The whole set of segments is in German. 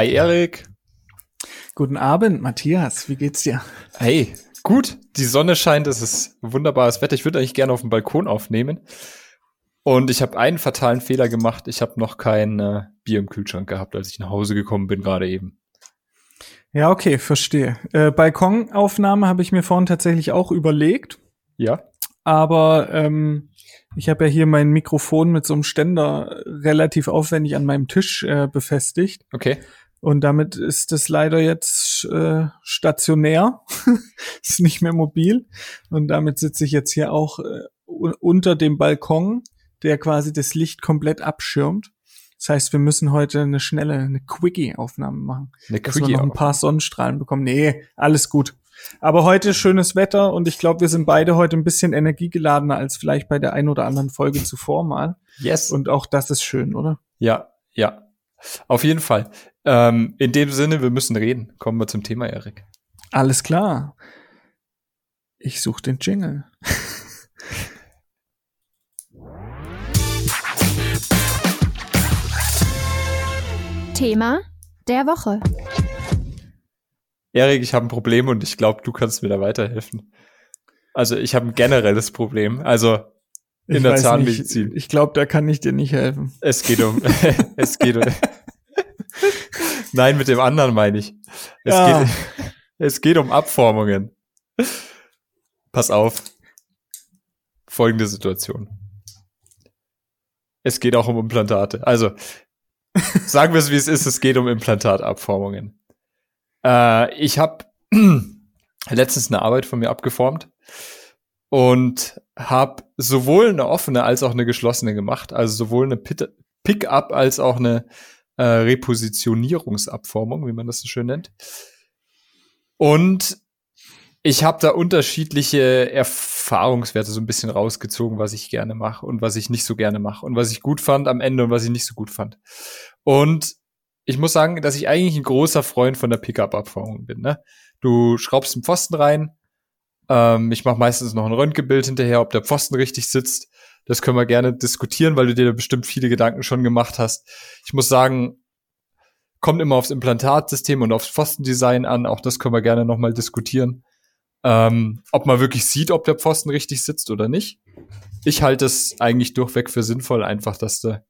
Hi Erik. Guten Abend, Matthias. Wie geht's dir? Hey, gut. Die Sonne scheint, es ist wunderbares Wetter. Ich würde eigentlich gerne auf dem Balkon aufnehmen. Und ich habe einen fatalen Fehler gemacht. Ich habe noch kein äh, Bier im Kühlschrank gehabt, als ich nach Hause gekommen bin, gerade eben. Ja, okay, verstehe. Äh, Balkonaufnahme habe ich mir vorhin tatsächlich auch überlegt. Ja. Aber ähm, ich habe ja hier mein Mikrofon mit so einem Ständer relativ aufwendig an meinem Tisch äh, befestigt. Okay. Und damit ist es leider jetzt äh, stationär, ist nicht mehr mobil. Und damit sitze ich jetzt hier auch äh, unter dem Balkon, der quasi das Licht komplett abschirmt. Das heißt, wir müssen heute eine schnelle, eine Quickie-Aufnahme machen. Eine dass wir noch ein paar Sonnenstrahlen bekommen. Nee, alles gut. Aber heute schönes Wetter und ich glaube, wir sind beide heute ein bisschen energiegeladener als vielleicht bei der ein oder anderen Folge zuvor mal. Yes. Und auch das ist schön, oder? Ja, ja. Auf jeden Fall. Ähm, in dem Sinne, wir müssen reden. Kommen wir zum Thema, Erik. Alles klar. Ich suche den Jingle. Thema der Woche. Erik, ich habe ein Problem und ich glaube, du kannst mir da weiterhelfen. Also ich habe ein generelles Problem. Also in ich der Zahnmedizin. Nicht, ich glaube, da kann ich dir nicht helfen. Es geht um, es geht um. Nein, mit dem anderen meine ich. Es, ja. geht, es geht um Abformungen. Pass auf. Folgende Situation. Es geht auch um Implantate. Also, sagen wir es wie es ist, es geht um Implantatabformungen. Äh, ich habe letztens eine Arbeit von mir abgeformt und habe sowohl eine offene als auch eine geschlossene gemacht. Also sowohl eine Pick-up als auch eine äh, Repositionierungsabformung, wie man das so schön nennt. Und ich habe da unterschiedliche Erfahrungswerte so ein bisschen rausgezogen, was ich gerne mache und was ich nicht so gerne mache und was ich gut fand am Ende und was ich nicht so gut fand. Und ich muss sagen, dass ich eigentlich ein großer Freund von der Pickup-Abformung bin. Ne? Du schraubst einen Pfosten rein. Ähm, ich mache meistens noch ein Röntgenbild hinterher, ob der Pfosten richtig sitzt. Das können wir gerne diskutieren, weil du dir bestimmt viele Gedanken schon gemacht hast. Ich muss sagen, kommt immer aufs Implantatsystem und aufs Pfostendesign an. Auch das können wir gerne nochmal diskutieren. Ähm, ob man wirklich sieht, ob der Pfosten richtig sitzt oder nicht. Ich halte es eigentlich durchweg für sinnvoll, einfach, dass du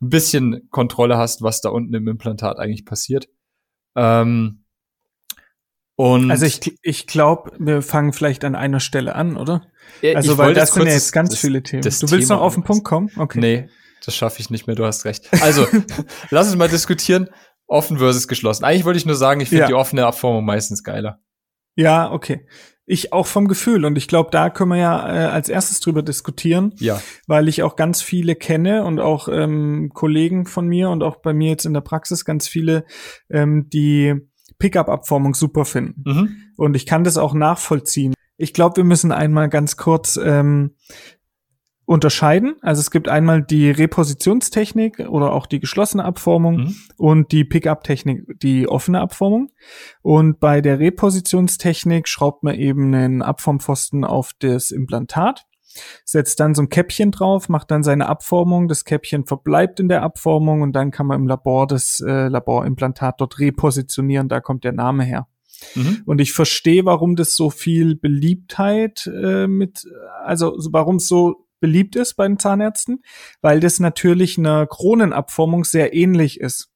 ein bisschen Kontrolle hast, was da unten im Implantat eigentlich passiert. Ähm, und also ich, ich glaube, wir fangen vielleicht an einer Stelle an, oder? Ja, also weil das sind ja jetzt ganz das, viele Themen. Du willst Thema noch auf den Punkt kommen? Okay. Nee, das schaffe ich nicht mehr, du hast recht. Also, lass uns mal diskutieren, offen versus geschlossen. Eigentlich wollte ich nur sagen, ich finde ja. die offene Abformung meistens geiler. Ja, okay. Ich auch vom Gefühl und ich glaube, da können wir ja äh, als erstes drüber diskutieren, ja. weil ich auch ganz viele kenne und auch ähm, Kollegen von mir und auch bei mir jetzt in der Praxis ganz viele, ähm, die Pickup-Abformung super finden. Mhm. Und ich kann das auch nachvollziehen. Ich glaube, wir müssen einmal ganz kurz ähm, unterscheiden. Also es gibt einmal die Repositionstechnik oder auch die geschlossene Abformung mhm. und die Pickup-Technik, die offene Abformung. Und bei der Repositionstechnik schraubt man eben einen Abformpfosten auf das Implantat, setzt dann so ein Käppchen drauf, macht dann seine Abformung, das Käppchen verbleibt in der Abformung und dann kann man im Labor das äh, Laborimplantat dort repositionieren, da kommt der Name her. Mhm. Und ich verstehe, warum das so viel Beliebtheit äh, mit, also warum es so beliebt ist bei den Zahnärzten, weil das natürlich einer Kronenabformung sehr ähnlich ist.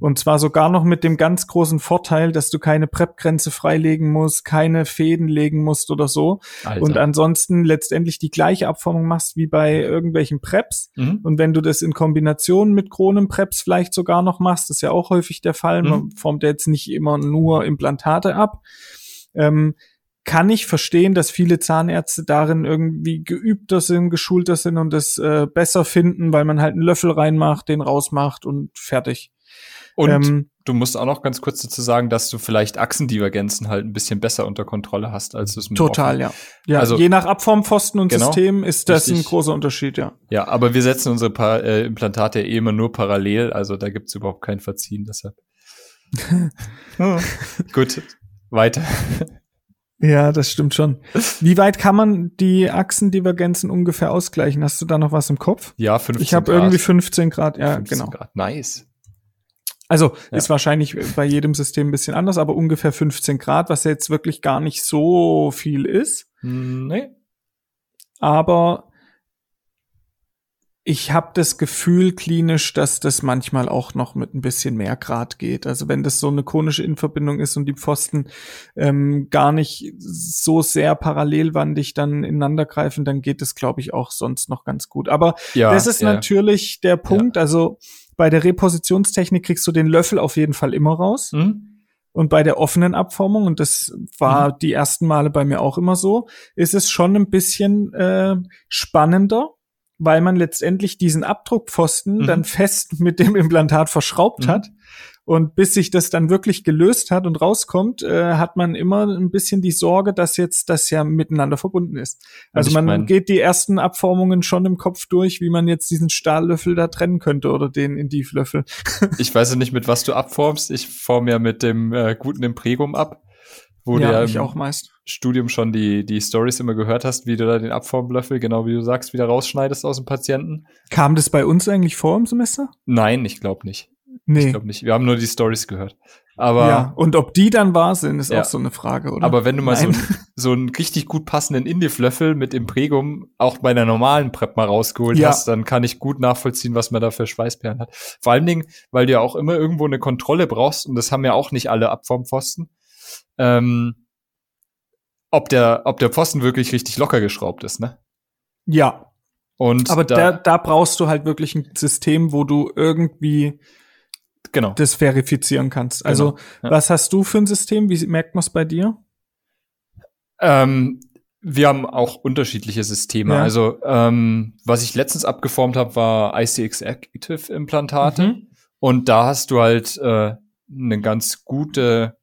Und zwar sogar noch mit dem ganz großen Vorteil, dass du keine Prep-Grenze freilegen musst, keine Fäden legen musst oder so. Alter. Und ansonsten letztendlich die gleiche Abformung machst wie bei irgendwelchen Preps. Mhm. Und wenn du das in Kombination mit Kronenpreps vielleicht sogar noch machst, ist ja auch häufig der Fall. Mhm. Man formt ja jetzt nicht immer nur Implantate ab. Ähm, kann ich verstehen, dass viele Zahnärzte darin irgendwie geübter sind, geschulter sind und es äh, besser finden, weil man halt einen Löffel reinmacht, den rausmacht und fertig. Und ähm, du musst auch noch ganz kurz dazu sagen, dass du vielleicht Achsendivergenzen halt ein bisschen besser unter Kontrolle hast, als es mit Total, ja. Ja, also, je nach Abformpfosten und genau, System ist das richtig. ein großer Unterschied, ja. Ja, aber wir setzen unsere pa äh, Implantate eh immer nur parallel, also da gibt's überhaupt kein Verziehen, deshalb. Gut, weiter. Ja, das stimmt schon. Wie weit kann man die Achsendivergenzen ungefähr ausgleichen? Hast du da noch was im Kopf? Ja, 15 Ich habe irgendwie 15 Grad, ja, 15 genau. Grad. Nice. Also ja. ist wahrscheinlich bei jedem System ein bisschen anders, aber ungefähr 15 Grad, was jetzt wirklich gar nicht so viel ist. Nee. Aber ich habe das Gefühl klinisch, dass das manchmal auch noch mit ein bisschen mehr Grad geht. Also wenn das so eine konische Inverbindung ist und die Pfosten ähm, gar nicht so sehr parallelwandig dann ineinander greifen, dann geht es, glaube ich, auch sonst noch ganz gut. Aber ja, das ist ja. natürlich der Punkt. Also bei der Repositionstechnik kriegst du den Löffel auf jeden Fall immer raus. Mhm. Und bei der offenen Abformung, und das war mhm. die ersten Male bei mir auch immer so, ist es schon ein bisschen äh, spannender, weil man letztendlich diesen Abdruckpfosten mhm. dann fest mit dem Implantat verschraubt mhm. hat. Und bis sich das dann wirklich gelöst hat und rauskommt, äh, hat man immer ein bisschen die Sorge, dass jetzt das ja miteinander verbunden ist. Also man mein, geht die ersten Abformungen schon im Kopf durch, wie man jetzt diesen Stahllöffel da trennen könnte oder den Indivlöffel. ich weiß ja nicht, mit was du abformst. Ich form ja mit dem äh, guten Impregum ab. Wo ja, du ja ich auch meist. Studium schon die, die Stories immer gehört hast, wie du da den Abformlöffel, genau wie du sagst, wieder rausschneidest aus dem Patienten. Kam das bei uns eigentlich vor im Semester? Nein, ich glaube nicht. Nee. Ich glaube nicht. Wir haben nur die Stories gehört. Aber ja, und ob die dann wahr sind, ist ja. auch so eine Frage, oder? Aber wenn du mal so, so einen richtig gut passenden Indie-Löffel mit Impregum auch bei einer normalen Prep mal rausgeholt ja. hast, dann kann ich gut nachvollziehen, was man da für Schweißperlen hat. Vor allen Dingen, weil du ja auch immer irgendwo eine Kontrolle brauchst und das haben ja auch nicht alle Abformpfosten. Ähm, ob der, ob der Pfosten wirklich richtig locker geschraubt ist, ne? Ja. Und aber da, da, da brauchst du halt wirklich ein System, wo du irgendwie genau. das verifizieren kannst. Also, genau, ja. was hast du für ein System? Wie merkt man es bei dir? Ähm, wir haben auch unterschiedliche Systeme. Ja. Also, ähm, was ich letztens abgeformt habe, war ICX Active Implantate. Mhm. Und da hast du halt äh, eine ganz gute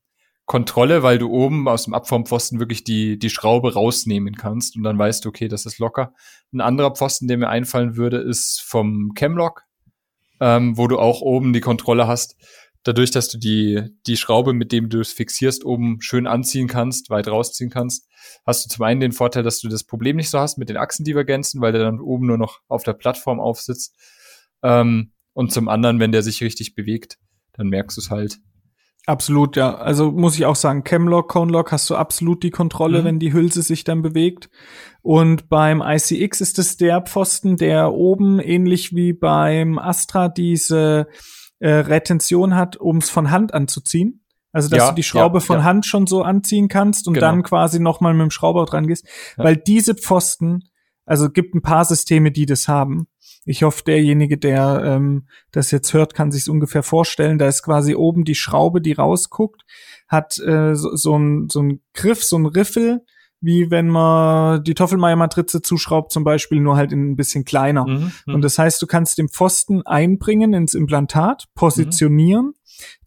Kontrolle, weil du oben aus dem Abformpfosten wirklich die, die Schraube rausnehmen kannst und dann weißt du, okay, das ist locker. Ein anderer Pfosten, der mir einfallen würde, ist vom Chemlock, ähm, wo du auch oben die Kontrolle hast. Dadurch, dass du die, die Schraube, mit dem du es fixierst, oben schön anziehen kannst, weit rausziehen kannst, hast du zum einen den Vorteil, dass du das Problem nicht so hast mit den Achsendivergenzen, weil der dann oben nur noch auf der Plattform aufsitzt. Ähm, und zum anderen, wenn der sich richtig bewegt, dann merkst du es halt. Absolut, ja. Also muss ich auch sagen, Chemlock, Conelock hast du absolut die Kontrolle, mhm. wenn die Hülse sich dann bewegt. Und beim ICX ist es der Pfosten, der oben ähnlich wie beim Astra diese äh, Retention hat, um es von Hand anzuziehen. Also dass ja, du die Schraube ja, von ja. Hand schon so anziehen kannst und genau. dann quasi nochmal mit dem Schrauber dran gehst. Weil diese Pfosten, also gibt ein paar Systeme, die das haben. Ich hoffe, derjenige, der ähm, das jetzt hört, kann sich ungefähr vorstellen. Da ist quasi oben die Schraube, die rausguckt, hat äh, so, so, ein, so ein Griff, so ein Riffel, wie wenn man die Toffelmeier-Matrize zuschraubt, zum Beispiel, nur halt in ein bisschen kleiner. Mhm, mhm. Und das heißt, du kannst den Pfosten einbringen ins Implantat, positionieren. Mhm.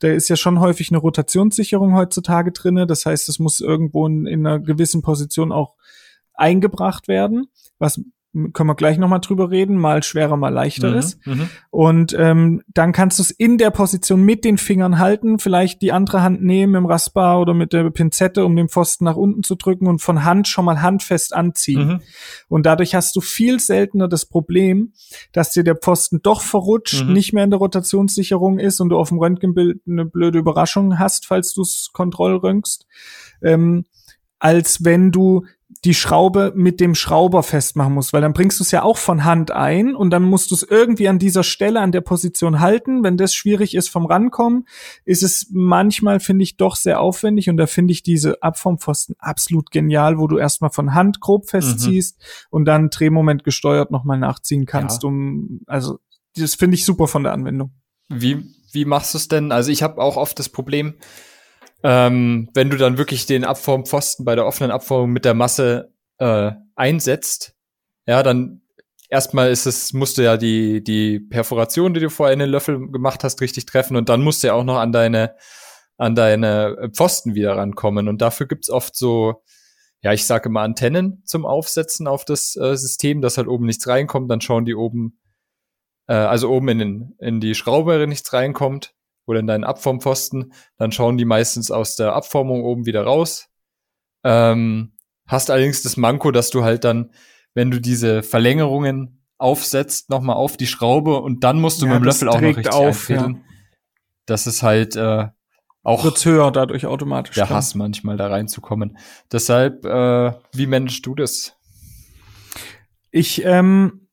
Da ist ja schon häufig eine Rotationssicherung heutzutage drinne. Das heißt, es muss irgendwo in, in einer gewissen Position auch eingebracht werden, was können wir gleich nochmal drüber reden, mal schwerer, mal leichter mhm, ist. Mhm. Und ähm, dann kannst du es in der Position mit den Fingern halten, vielleicht die andere Hand nehmen im Raspa oder mit der Pinzette, um den Pfosten nach unten zu drücken und von Hand schon mal handfest anziehen. Mhm. Und dadurch hast du viel seltener das Problem, dass dir der Pfosten doch verrutscht, mhm. nicht mehr in der Rotationssicherung ist und du auf dem Röntgenbild eine blöde Überraschung hast, falls du es kontrollröntgst. Ähm, als wenn du die Schraube mit dem Schrauber festmachen musst, weil dann bringst du es ja auch von Hand ein und dann musst du es irgendwie an dieser Stelle, an der Position halten. Wenn das schwierig ist vom Rankommen, ist es manchmal, finde ich, doch sehr aufwendig und da finde ich diese Abformpfosten absolut genial, wo du erstmal von Hand grob festziehst mhm. und dann Drehmoment gesteuert nochmal nachziehen kannst, ja. um, also das finde ich super von der Anwendung. Wie, wie machst du es denn? Also ich habe auch oft das Problem, ähm, wenn du dann wirklich den Abformpfosten bei der offenen Abformung mit der Masse äh, einsetzt, ja, dann erstmal ist es, musst du ja die, die Perforation, die du vorher in den Löffel gemacht hast, richtig treffen und dann musst du ja auch noch an deine, an deine Pfosten wieder rankommen. Und dafür gibt's oft so, ja, ich sage immer Antennen zum Aufsetzen auf das äh, System, dass halt oben nichts reinkommt, dann schauen die oben, äh, also oben in, den, in die Schraube nichts reinkommt oder in deinen Abformpfosten, dann schauen die meistens aus der Abformung oben wieder raus. Ähm, hast allerdings das Manko, dass du halt dann, wenn du diese Verlängerungen aufsetzt, nochmal auf die Schraube und dann musst du ja, mit dem Löffel auch noch richtig auf, ja. das ist halt äh, auch wird's höher dadurch automatisch. der Hass manchmal da reinzukommen. Deshalb, äh, wie managst du das? Ich ähm,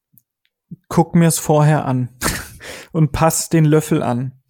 guck mir's vorher an und pass den Löffel an.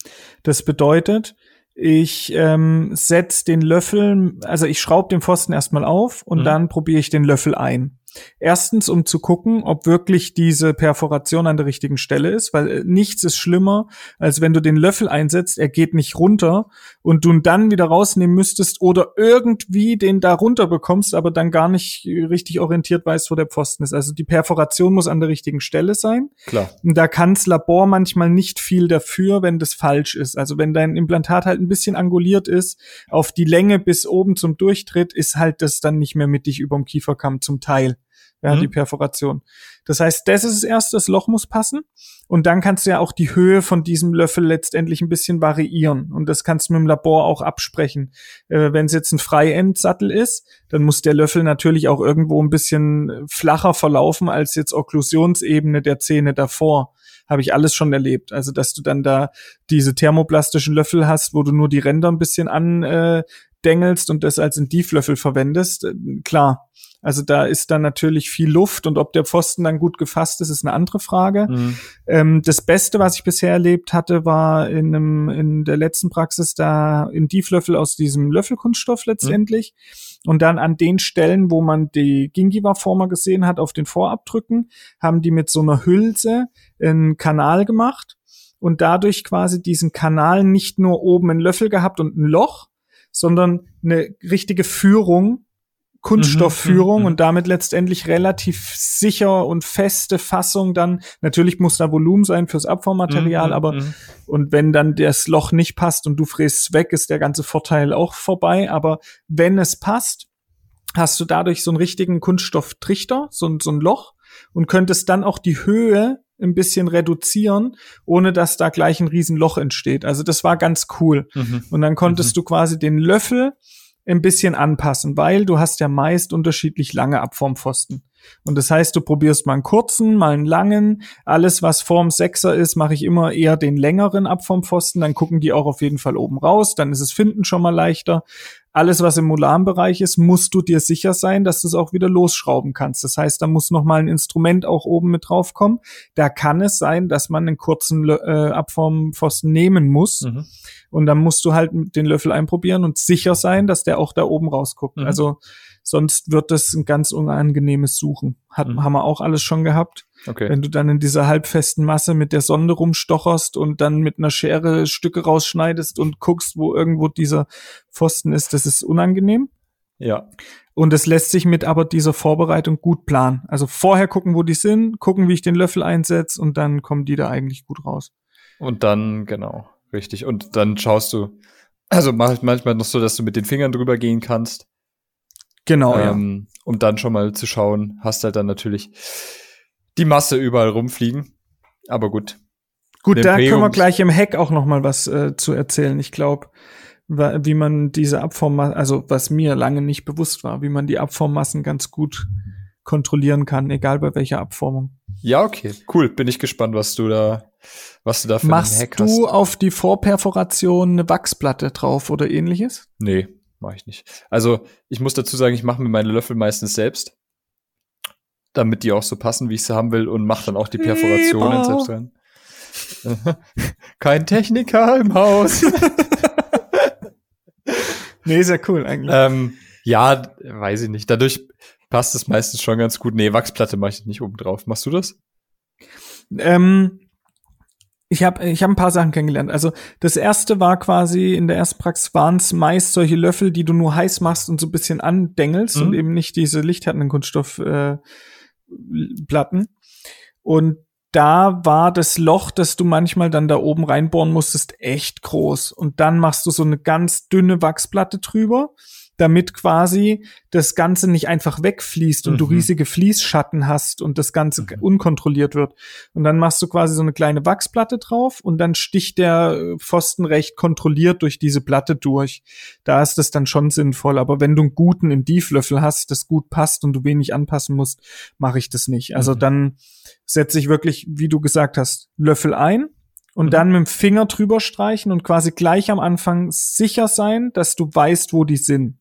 Das bedeutet, ich ähm, setz den Löffel, also ich schraube den Pfosten erstmal auf und Mhm. dann probiere ich den Löffel ein. Erstens, um zu gucken, ob wirklich diese Perforation an der richtigen Stelle ist, weil äh, nichts ist schlimmer, als wenn du den Löffel einsetzt, er geht nicht runter und du ihn dann wieder rausnehmen müsstest oder irgendwie den da runter bekommst, aber dann gar nicht richtig orientiert weißt, wo der Pfosten ist. Also die Perforation muss an der richtigen Stelle sein. Klar. Und da kann's Labor manchmal nicht viel dafür, wenn das falsch ist. Also wenn dein Implantat halt ein bisschen anguliert ist, auf die Länge bis oben zum Durchtritt, ist halt das dann nicht mehr mittig überm Kieferkamm zum Teil. Ja, Mhm. die Perforation. Das heißt, das ist das erste, das Loch muss passen. Und dann kannst du ja auch die Höhe von diesem Löffel letztendlich ein bisschen variieren. Und das kannst du mit dem Labor auch absprechen. Äh, wenn es jetzt ein Freierendsattel ist, dann muss der Löffel natürlich auch irgendwo ein bisschen flacher verlaufen als jetzt Okklusionsebene der Zähne davor. Habe ich alles schon erlebt. Also, dass du dann da diese thermoplastischen Löffel hast, wo du nur die Ränder ein bisschen andengelst und das als Tieflöffel verwendest. Äh, Klar. Also da ist dann natürlich viel Luft und ob der Pfosten dann gut gefasst ist, ist eine andere Frage. Mhm. Ähm, das Beste, was ich bisher erlebt hatte, war in, einem, in der letzten Praxis da in Tieflöffel aus diesem Löffelkunststoff letztendlich. Und dann an den Stellen, wo man die Gingiva-Former gesehen hat, auf den Vorabdrücken, haben die mit so einer Hülse einen Kanal gemacht und dadurch quasi diesen Kanal nicht nur oben einen Löffel gehabt und ein Loch, sondern eine richtige Führung, Kunststoffführung Mhm, mhm, und damit letztendlich relativ sicher und feste Fassung dann. Natürlich muss da Volumen sein fürs Abformmaterial, Mhm, aber mhm. und wenn dann das Loch nicht passt und du fräst weg, ist der ganze Vorteil auch vorbei. Aber wenn es passt, hast du dadurch so einen richtigen Kunststofftrichter, so, ein- so ein Loch und könntest dann auch die Höhe ein bisschen reduzieren, ohne dass da gleich ein Riesenloch entsteht. Also das war ganz cool. Mhm. Und dann konntest du quasi den Löffel ein bisschen anpassen, weil du hast ja meist unterschiedlich lange Abformpfosten. Und das heißt, du probierst mal einen kurzen, mal einen langen. Alles, was Form 6er ist, mache ich immer eher den längeren Abformpfosten. Dann gucken die auch auf jeden Fall oben raus. Dann ist es Finden schon mal leichter. Alles, was im Molarbereich ist, musst du dir sicher sein, dass du es auch wieder losschrauben kannst. Das heißt, da muss noch mal ein Instrument auch oben mit draufkommen. Da kann es sein, dass man einen kurzen äh, Abformpfosten nehmen muss. Mhm. Und dann musst du halt den Löffel einprobieren und sicher sein, dass der auch da oben rausguckt. Mhm. Also sonst wird das ein ganz unangenehmes Suchen. Hat, Mhm. Haben wir auch alles schon gehabt. Okay. Wenn du dann in dieser halbfesten Masse mit der Sonde rumstocherst und dann mit einer Schere Stücke rausschneidest und guckst, wo irgendwo dieser Pfosten ist, das ist unangenehm. Ja. Und es lässt sich mit aber dieser Vorbereitung gut planen. Also vorher gucken, wo die sind, gucken, wie ich den Löffel einsetze und dann kommen die da eigentlich gut raus. Und dann, genau, richtig. Und dann schaust du, also mach ich manchmal noch so, dass du mit den Fingern drüber gehen kannst, Genau, ja. ähm, um dann schon mal zu schauen, hast halt dann natürlich die Masse überall rumfliegen. Aber gut. Gut, Den da können wir Prägungs- gleich im Hack auch noch mal was äh, zu erzählen. Ich glaube, wie man diese Abformmassen, also was mir lange nicht bewusst war, wie man die Abformmassen ganz gut kontrollieren kann, egal bei welcher Abformung. Ja, okay, cool. Bin ich gespannt, was du da, was du da für Machst einen Hack du hast. auf die Vorperforation eine Wachsplatte drauf oder ähnliches? Nee, mache ich nicht. Also, ich muss dazu sagen, ich mache mir meine Löffel meistens selbst, damit die auch so passen, wie ich sie haben will und mache dann auch die Perforationen Streber. selbst rein. Kein Techniker im Haus. Nee, sehr cool eigentlich. ähm, ja, weiß ich nicht. Dadurch passt es meistens schon ganz gut. Nee, Wachsplatte mache ich nicht oben drauf. Machst du das? Ähm, ich habe ich hab ein paar Sachen kennengelernt. Also das erste war quasi, in der ersten Praxis waren es meist solche Löffel, die du nur heiß machst und so ein bisschen andengelst Mhm. und eben nicht diese lichthärtenden Kunststoffplatten. Äh, Platten. und da war das Loch, das du manchmal dann da oben reinbohren musstest, echt groß. Und dann machst du so eine ganz dünne Wachsplatte drüber, damit quasi das Ganze nicht einfach wegfließt und du Mhm. riesige Fließschatten hast und das Ganze Mhm. unkontrolliert wird. Und dann machst du quasi so eine kleine Wachsplatte drauf und dann sticht der Pfosten recht kontrolliert durch diese Platte durch. Da ist das dann schon sinnvoll. Aber wenn du einen guten Indieflöffel hast, das gut passt und du wenig anpassen musst, mache ich das nicht. Also Mhm. dann setze ich wirklich, wie du gesagt hast, Löffel ein, und mhm. dann mit dem Finger drüber streichen und quasi gleich am Anfang sicher sein, dass du weißt, wo die sind.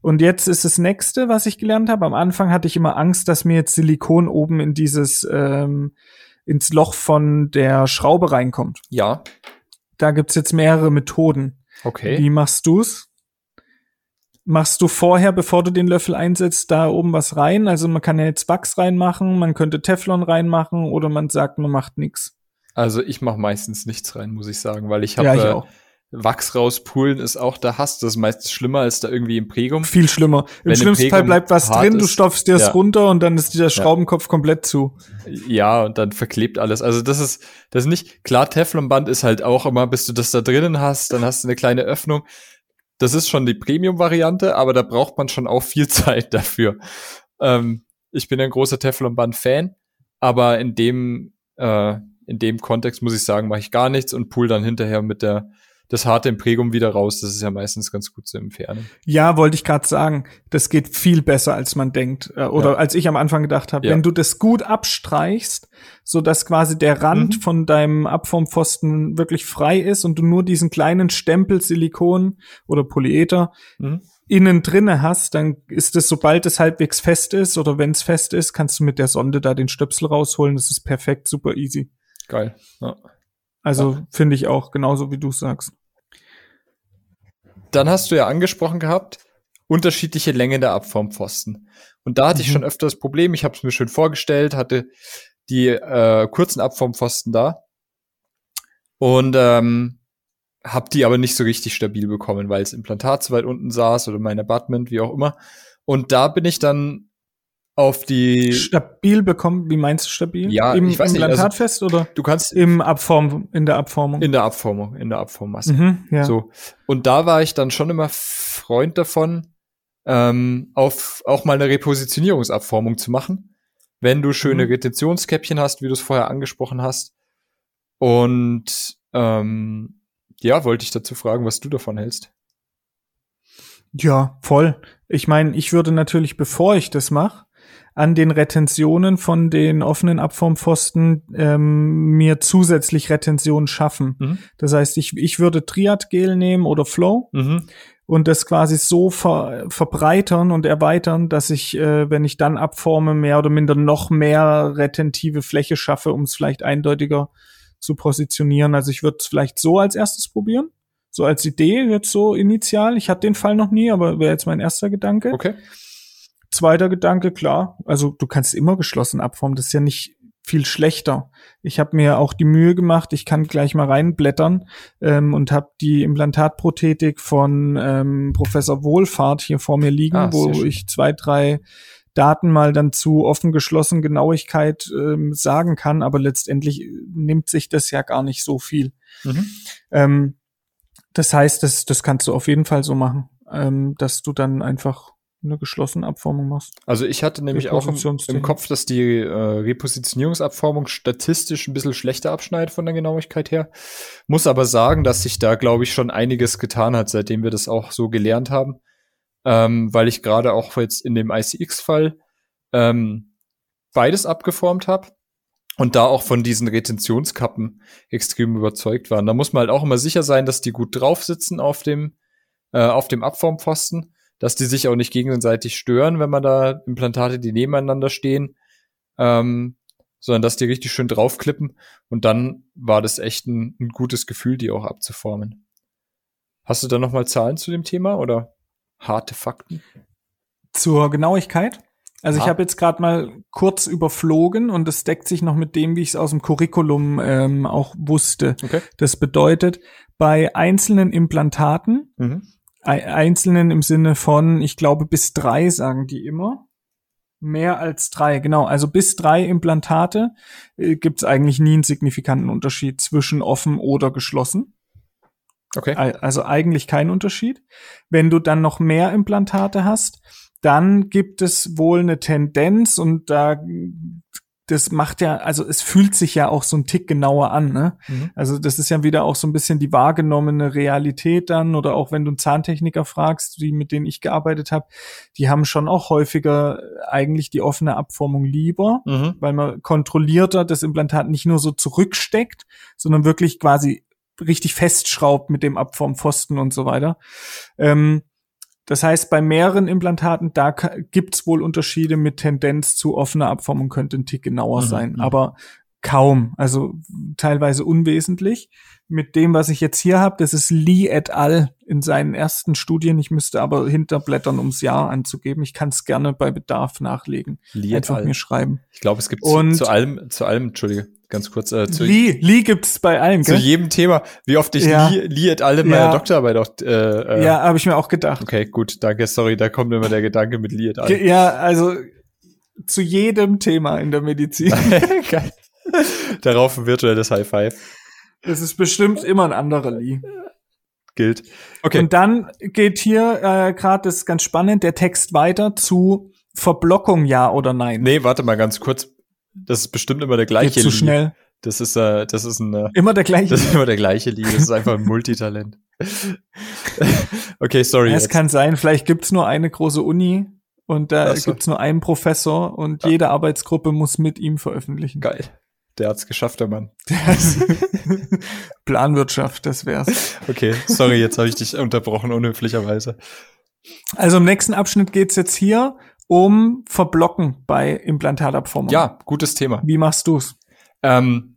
Und jetzt ist das nächste, was ich gelernt habe. Am Anfang hatte ich immer Angst, dass mir jetzt Silikon oben in dieses ähm, ins Loch von der Schraube reinkommt. Ja. Da gibt's jetzt mehrere Methoden. Okay. Wie machst du's? Machst du vorher, bevor du den Löffel einsetzt, da oben was rein? Also man kann ja jetzt Wachs reinmachen, man könnte Teflon reinmachen oder man sagt, man macht nix. Also ich mache meistens nichts rein, muss ich sagen, weil ich habe ja, äh, Wachs rauspulen ist auch der Hass. Das ist meistens schlimmer als da irgendwie im Prägum. Viel schlimmer. Im Wenn schlimmsten im Fall bleibt was drin, du stopfst dir es ja. runter und dann ist dieser Schraubenkopf ja. komplett zu. Ja, und dann verklebt alles. Also das ist, das ist nicht, klar, Teflonband ist halt auch immer, bis du das da drinnen hast, dann hast du eine kleine Öffnung. Das ist schon die Premium-Variante, aber da braucht man schon auch viel Zeit dafür. Ähm, ich bin ein großer Teflonband-Fan, aber in dem, äh, in dem Kontext muss ich sagen, mache ich gar nichts und pool dann hinterher mit der das harte Imprägum wieder raus. Das ist ja meistens ganz gut zu entfernen. Ja, wollte ich gerade sagen. Das geht viel besser, als man denkt. Äh, oder ja. als ich am Anfang gedacht habe. Ja. Wenn du das gut abstreichst, so dass quasi der Rand mhm. von deinem Abformpfosten wirklich frei ist und du nur diesen kleinen Stempel Silikon oder Polyether mhm. innen drinne hast, dann ist es, sobald es halbwegs fest ist oder wenn es fest ist, kannst du mit der Sonde da den Stöpsel rausholen. Das ist perfekt, super easy. Geil. Ja. Also ja. finde ich auch genauso, wie du sagst. Dann hast du ja angesprochen gehabt, unterschiedliche Länge der Abformpfosten. Und da hatte mhm. ich schon öfter das Problem, ich habe es mir schön vorgestellt, hatte die äh, kurzen Abformpfosten da und ähm, habe die aber nicht so richtig stabil bekommen, weil das Implantat zu weit unten saß oder mein Abutment, wie auch immer. Und da bin ich dann auf die stabil bekommen. Wie meinst du stabil? Ja, Im ich weiß Implantatfest nicht, also, oder? Du kannst im Abform in der Abformung. In der Abformung, in der Abformmasse. Mhm, ja. So und da war ich dann schon immer Freund davon, ähm, auf auch mal eine Repositionierungsabformung zu machen, wenn du schöne mhm. Retentionskäppchen hast, wie du es vorher angesprochen hast. Und ähm, ja, wollte ich dazu fragen, was du davon hältst. Ja, voll. Ich meine, ich würde natürlich, bevor ich das mache, an den Retentionen von den offenen Abformpfosten ähm, mir zusätzlich Retention schaffen. Mhm. Das heißt, ich, ich würde Triadgel nehmen oder Flow mhm. und das quasi so ver, verbreitern und erweitern, dass ich, äh, wenn ich dann abforme, mehr oder minder noch mehr retentive Fläche schaffe, um es vielleicht eindeutiger zu positionieren. Also ich würde es vielleicht so als erstes probieren. So als Idee, jetzt so initial. Ich hatte den Fall noch nie, aber wäre jetzt mein erster Gedanke. Okay. Zweiter Gedanke, klar, also du kannst immer geschlossen abformen, das ist ja nicht viel schlechter. Ich habe mir auch die Mühe gemacht, ich kann gleich mal reinblättern ähm, und habe die Implantatprothetik von ähm, Professor Wohlfahrt hier vor mir liegen, ah, wo ich zwei, drei Daten mal dann zu offen geschlossen Genauigkeit ähm, sagen kann, aber letztendlich nimmt sich das ja gar nicht so viel. Mhm. Ähm, das heißt, das, das kannst du auf jeden Fall so machen, ähm, dass du dann einfach eine geschlossene Abformung machst. Also ich hatte nämlich auch im, im, Kopf, dass die äh, Repositionierungsabformung statistisch ein bisschen schlechter abschneidet von der Genauigkeit her. Muss aber sagen, dass sich da, glaube ich, schon einiges getan hat, seitdem wir das auch so gelernt haben. Ähm, weil ich gerade auch jetzt in dem ICX-Fall ähm, beides abgeformt habe und da auch von diesen Retentionskappen extrem überzeugt waren. Da muss man halt auch immer sicher sein, dass die gut drauf sitzen auf dem, äh, auf dem Abformpfosten dass die sich auch nicht gegenseitig stören, wenn man da Implantate, die nebeneinander stehen, ähm, sondern dass die richtig schön draufklippen. Und dann war das echt ein, ein gutes Gefühl, die auch abzuformen. Hast du da noch mal Zahlen zu dem Thema oder harte Fakten? Zur Genauigkeit? Also ah. ich habe jetzt gerade mal kurz überflogen und das deckt sich noch mit dem, wie ich es aus dem Curriculum ähm, auch wusste. Okay. Das bedeutet, bei einzelnen Implantaten mhm einzelnen im Sinne von, ich glaube, bis drei sagen die immer. Mehr als drei, genau. Also bis drei Implantate äh, gibt es eigentlich nie einen signifikanten Unterschied zwischen offen oder geschlossen. Okay. Also eigentlich kein Unterschied. Wenn du dann noch mehr Implantate hast, dann gibt es wohl eine Tendenz und da das macht ja, also es fühlt sich ja auch so ein Tick genauer an, ne? Mhm. Also das ist ja wieder auch so ein bisschen die wahrgenommene Realität dann oder auch wenn du einen Zahntechniker fragst, die mit denen ich gearbeitet habe, die haben schon auch häufiger eigentlich die offene Abformung lieber, Mhm. weil man kontrollierter das Implantat nicht nur so zurücksteckt, sondern wirklich quasi richtig festschraubt mit dem Abformpfosten und so weiter. Ähm, das heißt, bei mehreren Implantaten, da gibt's wohl Unterschiede mit Tendenz zu offener Abformung, könnte ein Tick genauer Mhm, sein, mhm. aber kaum, also teilweise unwesentlich. Mit dem, was ich jetzt hier habe, das ist Lee et al. in seinen ersten Studien. Ich müsste aber hinterblättern, ums Jahr anzugeben. Ich kann es gerne bei Bedarf nachlegen. Lee et Einfach al. mir schreiben. Ich glaube, es gibt Und- zu, zu allem, zu allem, entschuldige, ganz kurz, äh, zu, Lee, Lee gibt's bei allen, zu gell? jedem Thema, wie oft ich Ja. Lee, Lee et al. in meiner Ja. Doktorarbeit auch, äh, äh, Ja, habe ich mir auch gedacht. Okay, gut, danke, sorry, da kommt immer der Gedanke mit Lee et al. Ja, also zu jedem Thema in der Medizin. Geil. Darauf ein virtuelles High Five Es ist bestimmt immer ein anderer Lee. gilt. Okay, Und dann geht hier äh, gerade, das ist ganz spannend, der Text weiter zu Verblockung ja oder nein. nee, warte mal ganz kurz. Das ist bestimmt immer der gleiche Geht zu Lee. schnell. Das ist, äh, das ist ein, äh, Immer der gleiche. das ist immer der gleiche Lee. Das ist einfach ein Multitalent. okay, sorry. es jetzt. kann sein, vielleicht gibt's nur eine große Uni und da Ach so. gibt's nur einen Professor und Ja. jede Arbeitsgruppe muss mit ihm veröffentlichen. Geil. Der hat's geschafft, der Mann. Planwirtschaft, das wär's. Okay, sorry, jetzt habe ich dich unterbrochen, unhöflicherweise. Also im nächsten Abschnitt geht's jetzt hier um Verblocken bei Implantatabformung. Ja, gutes Thema. Wie machst du's? Ähm,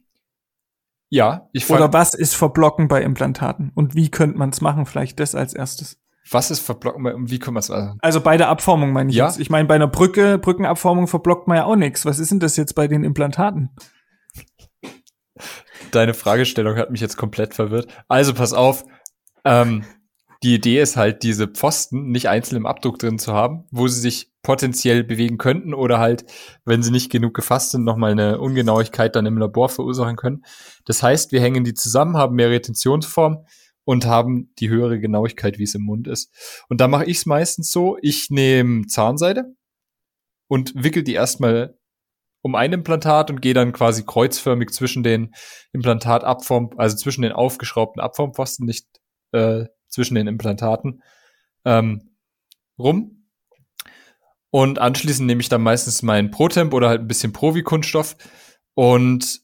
ja, ich Oder was ist Verblocken bei Implantaten? Und wie könnte man es machen? Vielleicht das als erstes. was ist verblocken? und Wie können wir es machen? Also bei der Abformung meine ich Ja. jetzt. Ich meine, bei einer Brücke, Brückenabformung verblockt man ja auch nichts. Was ist denn das jetzt bei den Implantaten? Deine Fragestellung hat mich jetzt komplett verwirrt. Also pass auf. Ähm, die Idee ist halt, diese Pfosten nicht einzeln im Abdruck drin zu haben, wo sie sich potenziell bewegen könnten oder halt, wenn sie nicht genug gefasst sind, nochmal eine Ungenauigkeit dann im Labor verursachen können. Das heißt, wir hängen die zusammen, haben mehr Retentionsform und haben die höhere Genauigkeit, wie es im Mund ist. Und da mache ich es meistens so, ich nehme Zahnseide und wickel die erstmal um ein Implantat und gehe dann quasi kreuzförmig zwischen den Implantatabform, also zwischen den aufgeschraubten Abformpfosten, nicht äh, zwischen den Implantaten ähm, rum. Und anschließend nehme ich dann meistens meinen Protemp oder halt ein bisschen Provi-Kunststoff und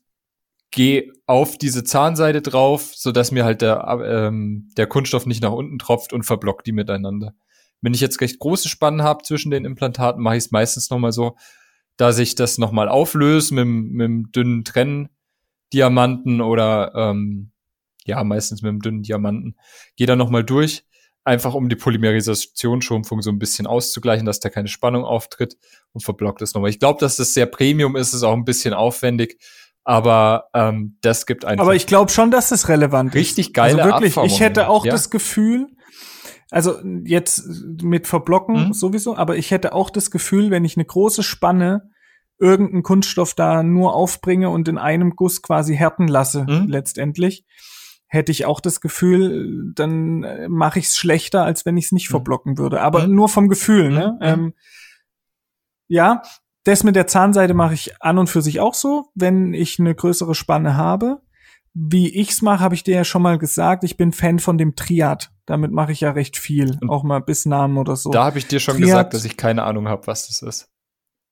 gehe auf diese Zahnseide drauf, so dass mir halt der, ähm, der Kunststoff nicht nach unten tropft und verblockt die miteinander. Wenn ich jetzt recht große Spannen habe zwischen den Implantaten, mache ich es meistens noch mal so, dass ich das noch mal auflöse mit, mit dem dünnen Trenndiamanten oder ähm, ja meistens mit dem dünnen Diamanten. Gehe dann noch mal durch, einfach um die Polymerisationsschrumpfung so ein bisschen auszugleichen, dass da keine Spannung auftritt und verblockt es nochmal. Ich glaube, dass das sehr Premium ist, ist auch ein bisschen aufwendig, aber ähm, das gibt einfach Aber ich glaube schon, dass es relevant richtig ist. geile Also wirklich, ich hätte auch ja. das Gefühl, also jetzt mit Verblocken Mhm. sowieso, aber ich hätte auch das Gefühl, wenn ich eine große Spanne irgendeinen Kunststoff da nur aufbringe und in einem Guss quasi härten lasse, Mhm. letztendlich, hätte ich auch das Gefühl, dann äh, mache ich es schlechter, als wenn ich es nicht Mhm. verblocken würde. Aber Mhm. nur vom Gefühl, ne? Mhm. Ähm, ja, das mit der Zahnseide mache ich an und für sich auch so, wenn ich eine größere Spanne habe. Wie ich's mache, habe ich dir ja schon mal gesagt. Ich bin Fan von dem Triad. Damit mache ich ja recht viel, auch mal Bissnamen oder so. Da habe ich dir schon Triad- gesagt, dass ich keine Ahnung habe, was das ist.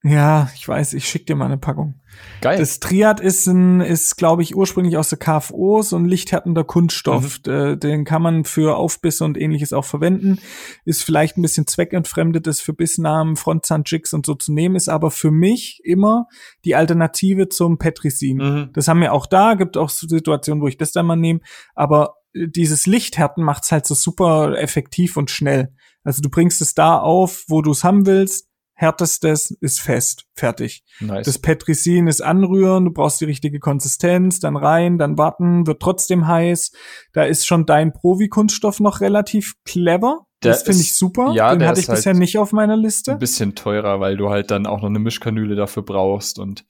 Ja, ich weiß, ich schick dir mal eine Packung. Geil. Das Triad ist ein, ist, glaube ich, ursprünglich aus der KFO, so ein lichthärtender Kunststoff. Mhm. Äh, Den kann man für Aufbisse und ähnliches auch verwenden. Ist vielleicht ein bisschen zweckentfremdet, das für Bissnamen, Frontzahnjigs und so zu nehmen, ist aber für mich immer die Alternative zum Petrisin. mhm. Das haben wir auch da, gibt auch Situationen, wo ich das dann mal nehme. Aber äh, dieses Lichthärten macht's halt so super effektiv und schnell. Also du bringst es da auf, wo du es haben willst, härtest es, ist fest, fertig. Nice. Das Petrisin ist anrühren, du brauchst die richtige Konsistenz, dann rein, dann warten, wird trotzdem heiß. Da ist schon dein Provi-Kunststoff noch relativ clever. Der das finde ich super. ja, Den hatte ich bisher halt nicht auf meiner Liste. ein bisschen teurer, weil du halt dann auch noch eine Mischkanüle dafür brauchst und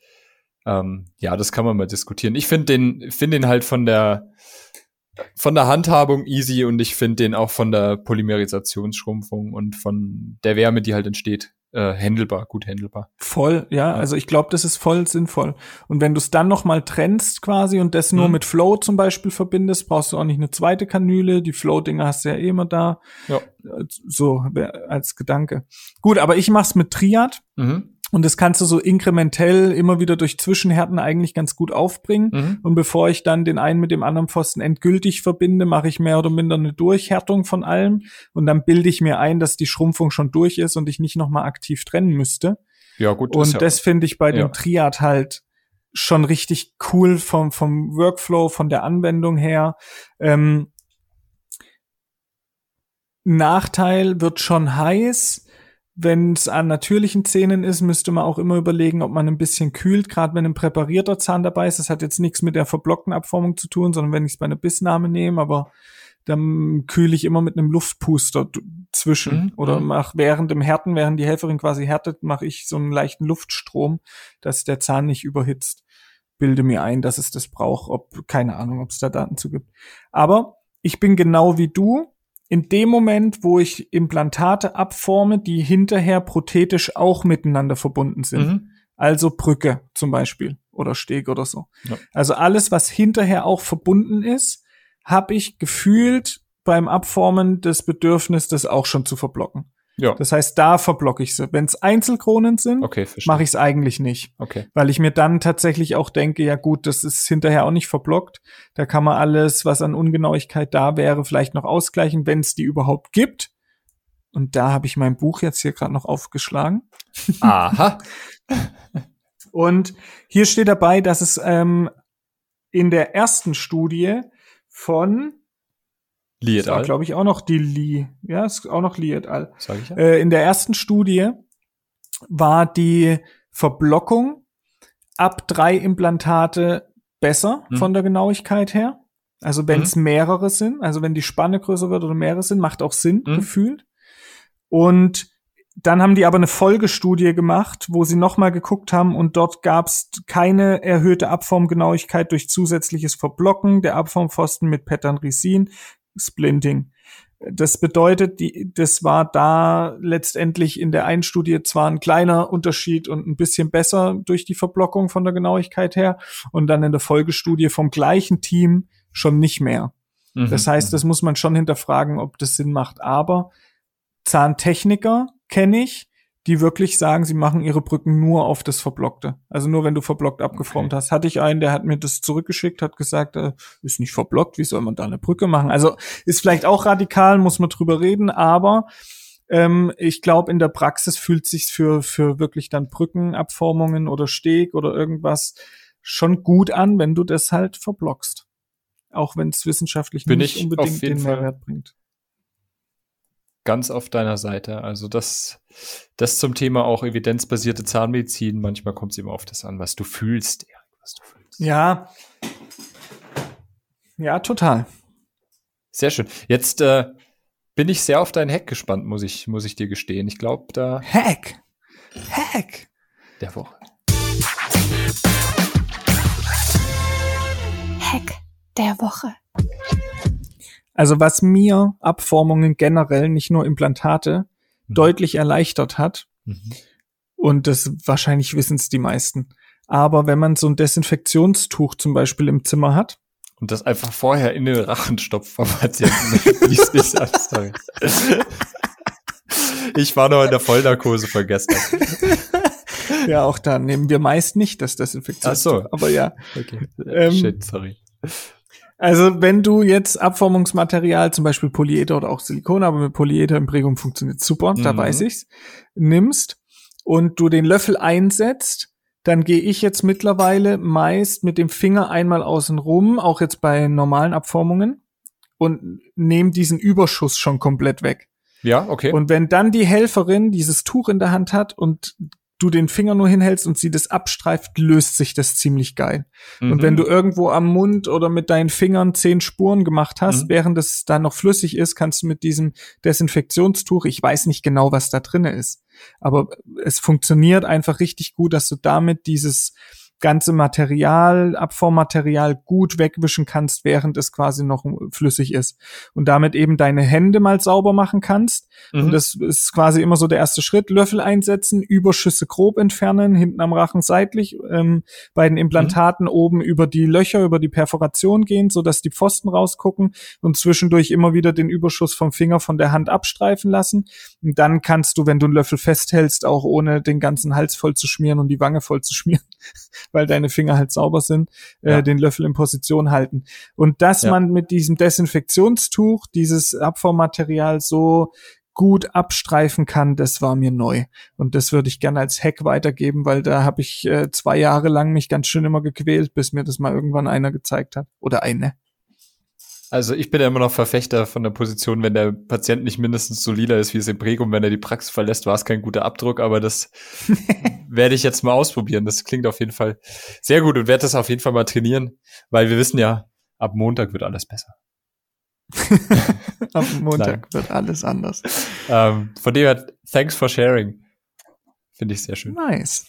ähm, ja, das kann man mal diskutieren. Ich finde den, finde den halt von der von der Handhabung easy und ich finde den auch von der Polymerisationsschrumpfung und von der Wärme, die halt entsteht, äh, handelbar, gut handelbar. Voll, ja. Also ich glaube, das ist voll sinnvoll. Und wenn du es dann noch mal trennst quasi und das nur Mhm. mit Flow zum Beispiel verbindest, brauchst du auch nicht eine zweite Kanüle. Die Flow-Dinger hast du ja eh immer da. Ja. So wär- als Gedanke. Gut, aber ich mach's mit Triad. Mhm. Und das kannst du so inkrementell immer wieder durch Zwischenhärten eigentlich ganz gut aufbringen. Mhm. Und bevor ich dann den einen mit dem anderen Pfosten endgültig verbinde, mache ich mehr oder minder eine Durchhärtung von allem. Und dann bilde ich mir ein, dass die Schrumpfung schon durch ist und ich nicht nochmal aktiv trennen müsste. Ja, gut. Und ja, das finde ich bei ja. dem Triad halt schon richtig cool vom, vom Workflow, von der Anwendung her. Ähm, Nachteil wird schon heiß. Wenn es an natürlichen Zähnen ist, müsste man auch immer überlegen, ob man ein bisschen kühlt, gerade wenn ein präparierter Zahn dabei ist. Das hat jetzt nichts mit der verblockten Abformung zu tun, sondern wenn ich es bei einer Bissnahme nehme, aber dann kühle ich immer mit einem Luftpuster zwischen Mhm, oder mhm. mach während dem Härten, während die Helferin quasi härtet, mache ich so einen leichten Luftstrom, dass der Zahn nicht überhitzt. Bilde mir ein, dass es das braucht, ob keine Ahnung, ob es da Daten zu gibt. Aber ich bin genau wie du. In dem Moment, wo ich Implantate abforme, die hinterher prothetisch auch miteinander verbunden sind, Mhm. also Brücke zum Beispiel oder Steg oder so. Ja. Also alles, was hinterher auch verbunden ist, habe ich gefühlt beim Abformen das Bedürfnis, das auch schon zu verblocken. Ja. Das heißt, da verblocke ich sie. Wenn es Einzelkronen sind, Okay, mache ich es eigentlich nicht, Okay. weil ich mir dann tatsächlich auch denke, ja gut, das ist hinterher auch nicht verblockt. Da kann man alles, was an Ungenauigkeit da wäre, vielleicht noch ausgleichen, wenn es die überhaupt gibt. Und da habe ich mein Buch jetzt hier gerade noch aufgeschlagen. Aha. Und hier steht dabei, dass es ähm, in der ersten Studie von, Das war al, glaube ich auch noch die Lee, ja, ist auch noch Lee et al. sag ich ja. Äh, in der ersten Studie war die Verblockung ab drei Implantate besser Mhm. von der Genauigkeit her. Also wenn es mehrere sind, also wenn die Spanne größer wird oder mehrere sind, macht auch Sinn, Mhm. gefühlt. Und dann haben die aber eine Folgestudie gemacht, wo sie nochmal geguckt haben und dort gab es keine erhöhte Abformgenauigkeit durch zusätzliches Verblocken der Abformpfosten mit Pattern-Resin, Splinting. Das bedeutet, die, das war da letztendlich in der einen Studie zwar ein kleiner Unterschied und ein bisschen besser durch die Verblockung von der Genauigkeit her und dann in der Folgestudie vom gleichen Team schon nicht mehr. Mhm. Das heißt, das muss man schon hinterfragen, ob das Sinn macht. Aber Zahntechniker kenne ich, die wirklich sagen, sie machen ihre Brücken nur auf das Verblockte. Also nur wenn du verblockt abgeformt Okay. hast. Hatte ich einen, der hat mir das zurückgeschickt, hat gesagt, äh, ist nicht verblockt, wie soll man da eine Brücke machen? Also ist vielleicht auch radikal, muss man drüber reden, aber ähm, ich glaube, in der Praxis fühlt sich's für, für wirklich dann Brückenabformungen oder Steg oder irgendwas schon gut an, wenn du das halt verblockst. Auch wenn es wissenschaftlich Bin nicht ich unbedingt den Fall Mehrwert bringt. Ganz auf deiner Seite. Also das, das zum Thema auch evidenzbasierte Zahnmedizin. Manchmal kommt es immer auf das an, was du fühlst, Erik, was du fühlst. Ja. Ja, total. Sehr schön. Jetzt äh, bin ich sehr auf deinen Hack gespannt, muss ich, muss ich dir gestehen. Ich glaube, da Hack. Hack. der Woche. Hack der Woche. Also was mir Abformungen generell, nicht nur Implantate, Mhm. deutlich erleichtert hat, Mhm. und das wahrscheinlich wissen es die meisten, aber wenn man so ein Desinfektionstuch zum Beispiel im Zimmer hat, Und das einfach vorher in den Rachen stopft vom Patienten. Ich war noch in der Vollnarkose vergessen. ja auch da nehmen wir meist nicht das Desinfektionstuch, Ach so. aber ja. Okay. Ähm, Shit, sorry. Also wenn du jetzt Abformungsmaterial, zum Beispiel Polyether oder auch Silikon, aber mit Polyether im Prägung funktioniert super, da Mhm. weiß ich's, nimmst und du den Löffel einsetzt, dann gehe ich jetzt mittlerweile meist mit dem Finger einmal außen rum, auch jetzt bei normalen Abformungen und nehme diesen Überschuss schon komplett weg. Ja, okay. Und wenn dann die Helferin dieses Tuch in der Hand hat und du den Finger nur hinhältst und sie das abstreift, löst sich das ziemlich geil. Und Mhm. wenn du irgendwo am Mund oder mit deinen Fingern zehn Spuren gemacht hast, Mhm. während es da noch flüssig ist, kannst du mit diesem Desinfektionstuch, ich weiß nicht genau, was da drinne ist, aber es funktioniert einfach richtig gut, dass du damit dieses ganze Material, Abformmaterial gut wegwischen kannst, während es quasi noch flüssig ist. Und damit eben deine Hände mal sauber machen kannst. Mhm. Und das ist quasi immer so der erste Schritt. Löffel einsetzen, Überschüsse grob entfernen, hinten am Rachen seitlich, ähm, bei den Implantaten mhm. oben über die Löcher, über die Perforation gehen, so dass die Pfosten rausgucken und zwischendurch immer wieder den Überschuss vom Finger von der Hand abstreifen lassen. Und dann kannst du, wenn du einen Löffel festhältst, auch ohne den ganzen Hals voll zu schmieren und die Wange voll zu schmieren, weil deine Finger halt sauber sind, äh, ja. den Löffel in Position halten. Und dass ja. man mit diesem Desinfektionstuch dieses Abformmaterial so gut abstreifen kann, das war mir neu. Und das würde ich gerne als Hack weitergeben, weil da habe ich äh, zwei Jahre lang mich ganz schön immer gequält, bis mir das mal irgendwann einer gezeigt hat. Oder eine. Also ich bin ja immer noch Verfechter von der Position, wenn der Patient nicht mindestens so lila ist wie es im Prägum, wenn er die Praxis verlässt, war es kein guter Abdruck, aber das werde ich jetzt mal ausprobieren. Das klingt auf jeden Fall sehr gut und werde das auf jeden Fall mal trainieren, weil wir wissen ja, ab Montag wird alles besser. ab Montag wird alles anders. Ähm, von dem her, thanks for sharing. Finde ich sehr schön. Nice.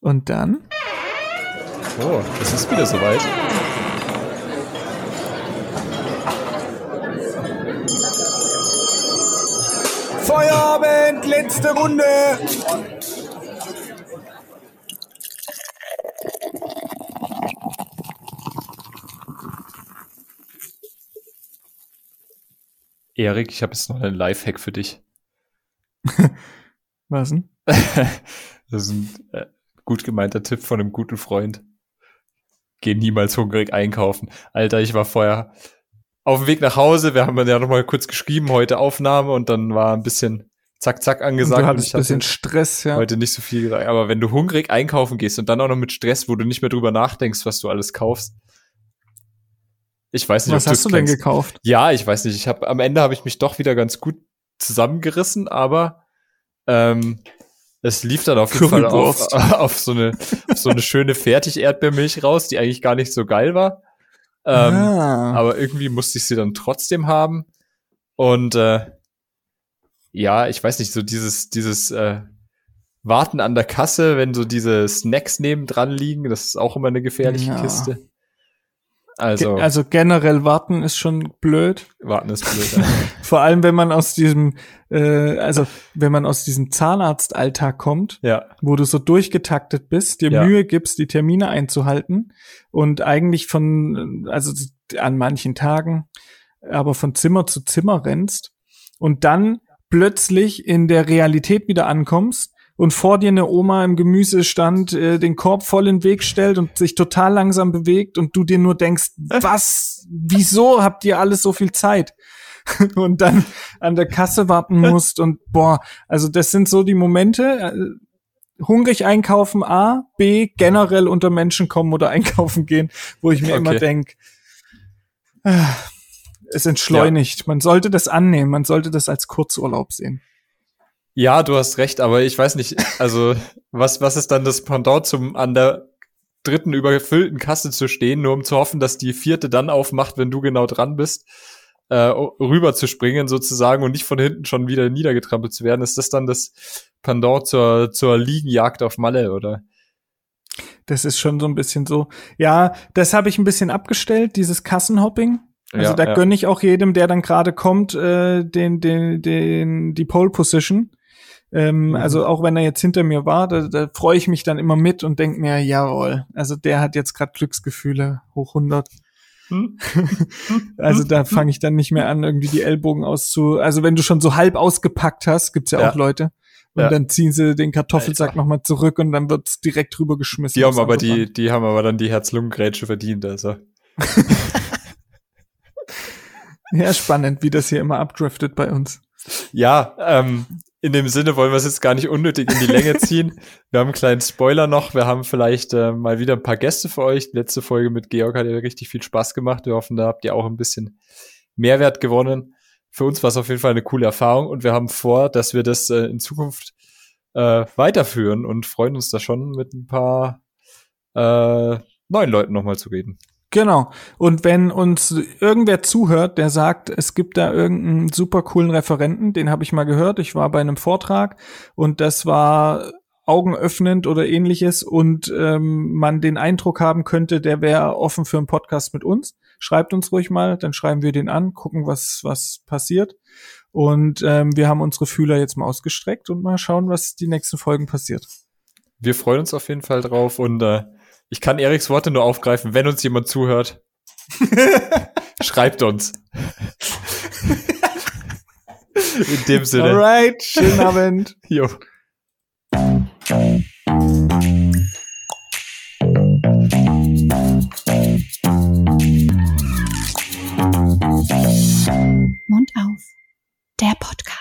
Und dann? Oh, es ist wieder soweit. Feierabend, letzte Runde. Erik, ich habe jetzt noch einen Lifehack für dich. Was denn? das ist ein äh, gut gemeinter Tipp von einem guten Freund. Geh niemals hungrig einkaufen. Alter, ich war vorher auf dem Weg nach Hause. Wir haben ja noch mal kurz geschrieben, heute Aufnahme und dann war ein bisschen zack, zack angesagt. Und du hattest ein bisschen Stress, ja. Heute nicht so viel gesagt. Aber wenn du hungrig einkaufen gehst und dann auch noch mit Stress, wo du nicht mehr drüber nachdenkst, was du alles kaufst. Ich weiß nicht, was hast du denn gekauft? Ja, ich weiß nicht. Ich habe am Ende habe ich mich doch wieder ganz gut zusammengerissen, aber ähm, es lief dann auf jeden Fall auf, auf, so eine auf so eine schöne Fertig-Erdbeermilch raus, die eigentlich gar nicht so geil war. Ähm, ah. Aber irgendwie musste ich sie dann trotzdem haben. Und äh, ja, ich weiß nicht, so dieses, dieses äh, Warten an der Kasse, wenn so diese Snacks nebendran liegen, das ist auch immer eine gefährliche ja. Kiste. Also, Ge also generell warten ist schon blöd. Warten ist blöd. Vor allem, wenn man aus diesem, äh, also wenn man aus diesem Zahnarztalltag kommt, ja. wo du so durchgetaktet bist, dir ja. Mühe gibst, die Termine einzuhalten und eigentlich von, also an manchen Tagen, aber von Zimmer zu Zimmer rennst und dann plötzlich in der Realität wieder ankommst und vor dir eine Oma im Gemüsestand äh, den Korb voll in den Weg stellt und sich total langsam bewegt und du dir nur denkst, was, wieso habt ihr alles so viel Zeit? und dann an der Kasse warten musst und boah, also das sind so die Momente, äh, hungrig einkaufen A, B, generell unter Menschen kommen oder einkaufen gehen, wo ich mir okay. immer denk, äh, es entschleunigt. Ja. Man sollte das annehmen, man sollte das als Kurzurlaub sehen. Ja, du hast recht, aber ich weiß nicht, also was, was ist dann das Pendant zum an der dritten überfüllten Kasse zu stehen, nur um zu hoffen, dass die vierte dann aufmacht, wenn du genau dran bist, äh, rüber zu springen sozusagen und nicht von hinten schon wieder niedergetrampelt zu werden. Ist das dann das Pendant zur, zur Liegenjagd auf Malle, oder? Das ist schon so ein bisschen so. Ja, das habe ich ein bisschen abgestellt, dieses Kassenhopping. Also ja, da ja. gönne ich auch jedem, der dann gerade kommt, äh, den, den, den, die Pole Position. Ähm, mhm. Also auch wenn er jetzt hinter mir war, da, da freue ich mich dann immer mit und denk mir, jawohl, also der hat jetzt gerade Glücksgefühle hoch 100. Hm? also da fange ich dann nicht mehr an, irgendwie die Ellbogen auszu. Also wenn du schon so halb ausgepackt hast, gibt's ja, ja. auch Leute. Und ja. dann ziehen sie den Kartoffelsack nochmal zurück und dann wird's direkt rüber geschmissen. Die haben aber die, die haben aber dann die Herz-Lungen-Grätsche verdient, also. ja, spannend, wie das hier immer abdriftet bei uns. Ja, ähm, in dem Sinne wollen wir es jetzt gar nicht unnötig in die Länge ziehen. wir haben einen kleinen Spoiler noch. Wir haben vielleicht äh, mal wieder ein paar Gäste für euch. Die letzte Folge mit Georg hat ja richtig viel Spaß gemacht. Wir hoffen, da habt ihr auch ein bisschen Mehrwert gewonnen. Für uns war es auf jeden Fall eine coole Erfahrung und wir haben vor, dass wir das äh, in Zukunft äh, weiterführen und freuen uns da schon mit ein paar äh, neuen Leuten nochmal zu reden. Genau. Und wenn uns irgendwer zuhört, der sagt, es gibt da irgendeinen super coolen Referenten, den habe ich mal gehört. Ich war bei einem Vortrag und das war augenöffnend oder ähnliches und ähm, man den Eindruck haben könnte, der wäre offen für einen Podcast mit uns, schreibt uns ruhig mal, dann schreiben wir den an, gucken, was, was passiert. Und ähm, wir haben unsere Fühler jetzt mal ausgestreckt und mal schauen, was die nächsten Folgen passiert. Wir freuen uns auf jeden Fall drauf und äh, ich kann Eriks Worte nur aufgreifen, wenn uns jemand zuhört. schreibt uns. In dem Sinne. Alright, schönen Abend. Jo. Mund auf. Der Podcast.